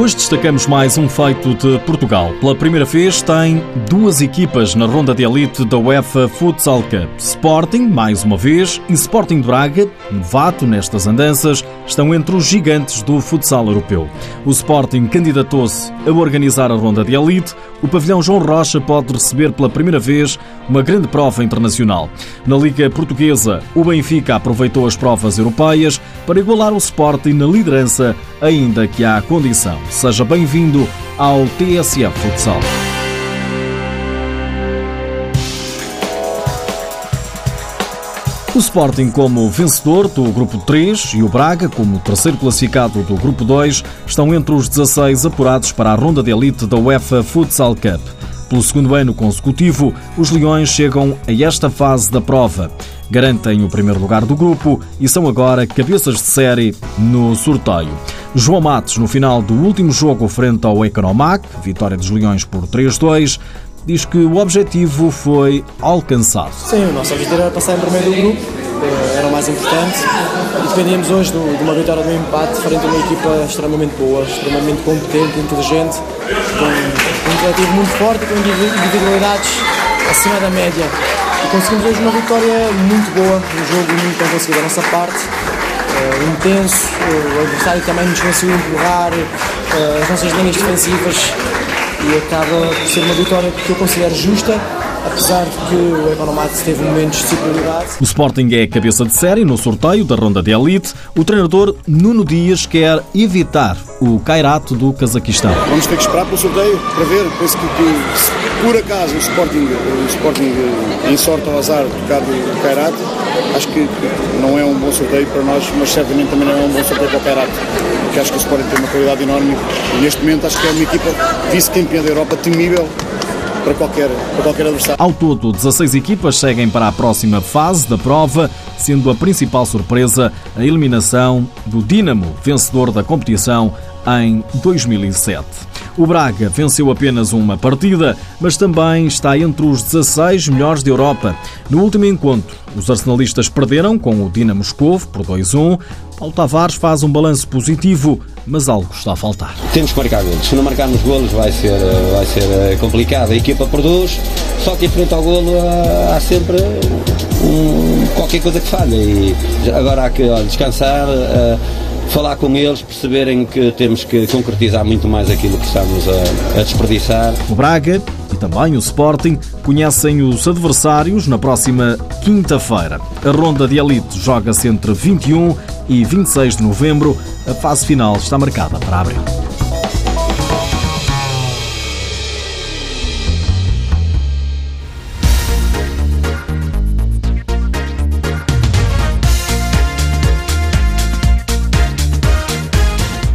Hoje destacamos mais um feito de Portugal. Pela primeira vez tem duas equipas na ronda de elite da UEFA Futsal Cup. Sporting, mais uma vez, e Sporting de Braga, novato nestas andanças, estão entre os gigantes do futsal europeu. O Sporting candidatou-se a organizar a ronda de elite. O pavilhão João Rocha pode receber pela primeira vez uma grande prova internacional. Na Liga Portuguesa, o Benfica aproveitou as provas europeias para igualar o Sporting na liderança, ainda que há condição. Seja bem-vindo ao TSF Futsal. O Sporting como vencedor do Grupo 3 e o Braga como terceiro classificado do Grupo 2 estão entre os 16 apurados para a ronda de elite da UEFA Futsal Cup. Pelo segundo ano consecutivo, os Leões chegam a esta fase da prova. Garantem o primeiro lugar do grupo e são agora cabeças de série no sorteio. João Matos, no final do último jogo frente ao Economac, vitória dos Leões por 3-2, diz que o objetivo foi alcançado. Sim, o nosso objetivo era passar em primeiro do grupo, eh, era o mais importante. E dependíamos hoje de uma vitória de um empate frente a uma equipa extremamente boa, extremamente competente, inteligente, com coletivo muito forte, com individualidades acima da média. E conseguimos hoje uma vitória muito boa, um jogo muito bem conseguido da nossa parte. Uh, intenso, uh, o adversário também nos conseguiu empurrar uh, as nossas linhas defensivas e acaba por ser uma vitória que eu considero justa, apesar de que o Economax teve momentos de superioridade. O Sporting é cabeça de série no sorteio da ronda de elite. O treinador Nuno Dias quer evitar o Kairato do Cazaquistão. Vamos ter que esperar pelo sorteio para ver. Penso que, que se por acaso o Sporting, o Sporting em sorte ao azar tocar o Kairato, acho que não é um bom sorteio para nós, mas certamente também não é um bom sorteio para o Kairato, porque acho que o Sporting tem uma qualidade enorme e neste momento acho que é uma equipa vice-campeã da Europa temível para qualquer, para qualquer adversário. Ao todo, 16 equipas seguem para a próxima fase da prova, sendo a principal surpresa a eliminação do Dinamo, vencedor da competição em 2007. O Braga venceu apenas uma partida, mas também está entre os 16 melhores da Europa. No último encontro, os arsenalistas perderam com o Dinamo Moscovo por 2-1. Paulo Tavares faz um balanço positivo, mas algo está a faltar. Temos que marcar golos. Se não marcarmos golos vai ser, vai ser eh, complicado. A equipa produz, só que em frente ao golo há sempre um, qualquer coisa que falha. E agora há que ó, descansar. Uh, falar com eles, perceberem que temos que concretizar muito mais aquilo que estamos a, a desperdiçar. O Braga e também o Sporting conhecem os adversários na próxima quinta-feira. A ronda de elite joga-se entre 21 e 26 de novembro. A fase final está marcada para abril.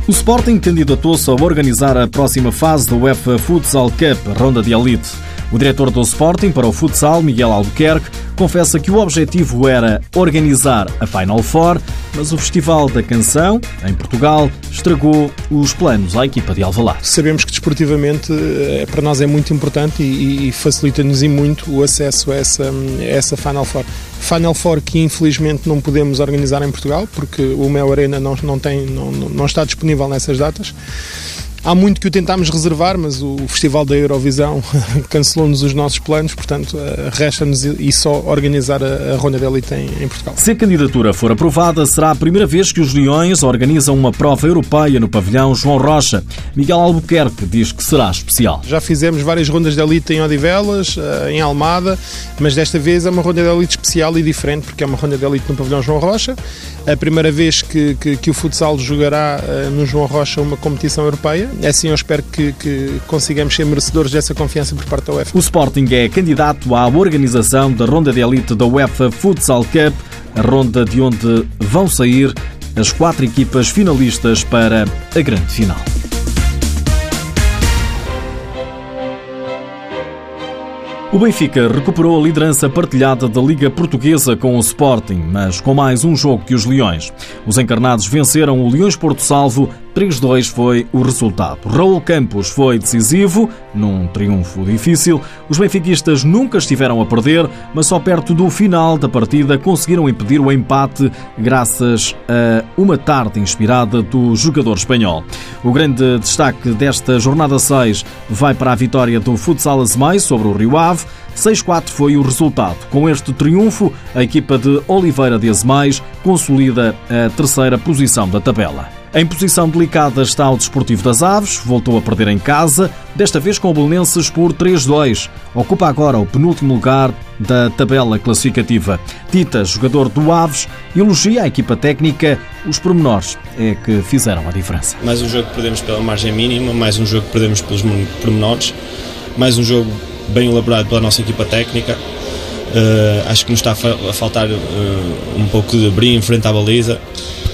O Sporting candidatou-se a organizar a próxima fase da UEFA Futsal Cup, ronda de elite. O diretor do Sporting para o futsal, Miguel Albuquerque, confessa que o objetivo era organizar a Final Four, mas o Festival da Canção, em Portugal, estragou os planos à equipa de Alvalade. Sabemos que desportivamente eh, para nós é muito importante e, facilita-nos e muito o acesso a essa, a essa Final Four. Final Four que infelizmente não podemos organizar em Portugal porque o Mel Arena não, não, tem, não, não está disponível nessas datas. Há muito que o tentámos reservar, mas o Festival da Eurovisão cancelou-nos os nossos planos, portanto, eh, resta-nos e só organizar a, Ronda de Elite em, Portugal. Se a candidatura for aprovada, será a primeira vez que os Leões organizam uma prova europeia no pavilhão João Rocha. Miguel Albuquerque diz que será especial. Já fizemos várias rondas de elite em Odivelas, eh, em Almada, mas desta vez é uma ronda de elite especial e diferente, porque é uma ronda de elite no pavilhão João Rocha. A primeira vez que, que, que o futsal jogará eh, no João Rocha uma competição europeia assim eu espero que, que consigamos ser merecedores dessa confiança por parte da UEFA. O Sporting é candidato à organização da ronda de elite da UEFA Futsal Cup, a ronda de onde vão sair as quatro equipas finalistas para a grande final. O Benfica recuperou a liderança partilhada da Liga Portuguesa com o Sporting, mas com mais um jogo que os Leões. Os encarnados venceram o Leões Porto Salvo 3-2 foi o resultado. Raul Campos foi decisivo, num triunfo difícil. Os benfiquistas nunca estiveram a perder, mas só perto do final da partida conseguiram impedir o empate graças a uma tarde inspirada do jogador espanhol. O grande destaque desta jornada 6 vai para a vitória do Futsal Azemais sobre o Rio Ave. 6-4 foi o resultado. Com este triunfo, a equipa de Oliveira de Azemais consolida a terceira posição da tabela. Em posição delicada está o Desportivo das Aves, voltou a perder em casa, desta vez com o Belenenses por 3-2. Ocupa agora o penúltimo lugar da tabela classificativa. Tita, jogador do Aves, elogia a equipa técnica. Os pormenores é que fizeram a diferença. Mais um jogo que perdemos pela margem mínima, mais um jogo que perdemos pelos pormenores, mais um jogo bem elaborado pela nossa equipa técnica. Uh, acho que nos está a faltar uh, um pouco de brilho em frente à baliza.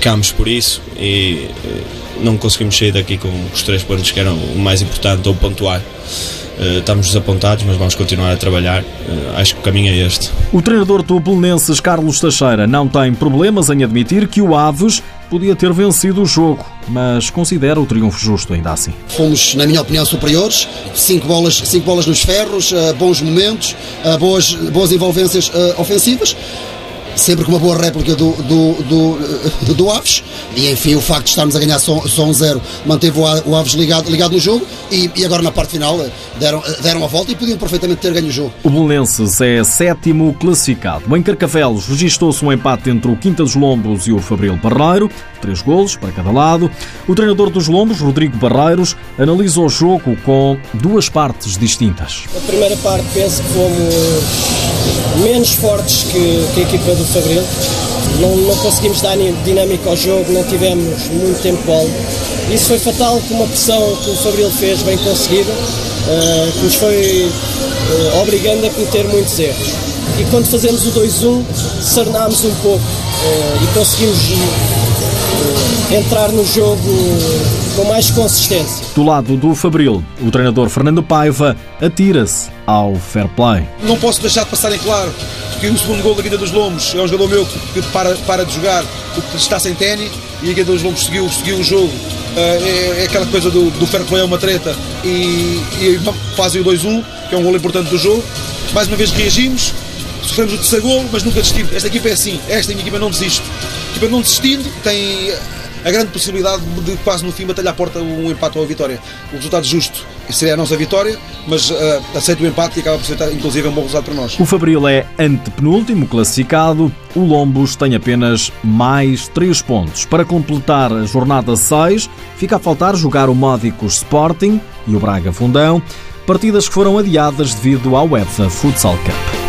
Pecámos por isso e uh, não conseguimos sair daqui com os três pontos que eram o mais importante ou pontuar. Uh, estamos desapontados, mas vamos continuar a trabalhar. Uh, acho que o caminho é este. O treinador do Belenenses, Carlos Teixeira, não tem problemas em admitir que o Aves podia ter vencido o jogo, mas considera o triunfo justo ainda assim. Fomos, na minha opinião, superiores. Cinco bolas, cinco bolas nos ferros, uh, bons momentos, boas, boas envolvências ofensivas sempre com uma boa réplica do, do, do, do, Aves e enfim o facto de estarmos a ganhar só, só um zero manteve o Aves ligado, ligado no jogo e, e, agora na parte final deram, deram a volta e podiam perfeitamente ter ganho o jogo. O Belenenses é sétimo classificado. Em Carcavelos registou-se um empate entre o Quinta dos Lombos e o Fabril Barreiro, três golos para cada lado. O treinador dos Lombos, Rodrigo Barreiros, analisou o jogo com duas partes distintas. A primeira parte penso que fomos menos fortes que, que a equipa do Fabril. Não, não, conseguimos dar dinâmica ao jogo, não tivemos muito tempo bola. Isso foi fatal com uma pressão que o Fabril fez bem conseguida, uh, que nos foi uh, obrigando a cometer muitos erros. E quando fazemos o 2-1, cernámos um pouco uh, e conseguimos entrar no jogo com mais consistência. Do lado do Fabril, o treinador Fernando Paiva atira-se ao fair play. Não posso deixar de passar em claro que o segundo gol da Guilha dos Lombos é um jogador meu que para, para de jogar porque está sem ténis e a Guilha dos Lombos seguiu, seguiu o jogo. Uh, é, é, aquela coisa do, do fair play é uma treta e, e fazem o 2-1, que é um gol importante do jogo. Mais uma vez reagimos, sofremos o terceiro gol, mas nunca desistimos. Esta equipa é assim, esta minha equipa não desiste. A equipa não desistindo tem a grande possibilidade de quase no fim bater à porta um empate ou a vitória. O resultado justo seria a nossa vitória, mas uh, aceita o empate e acaba por ser inclusive um bom resultado para nós. O Fabril é antepenúltimo classificado, o Lombos tem apenas mais 3 pontos. Para completar a jornada 6, fica a faltar jogar o Módicos Sporting e o Braga Fundão, partidas que foram adiadas devido ao UEFA Futsal Cup.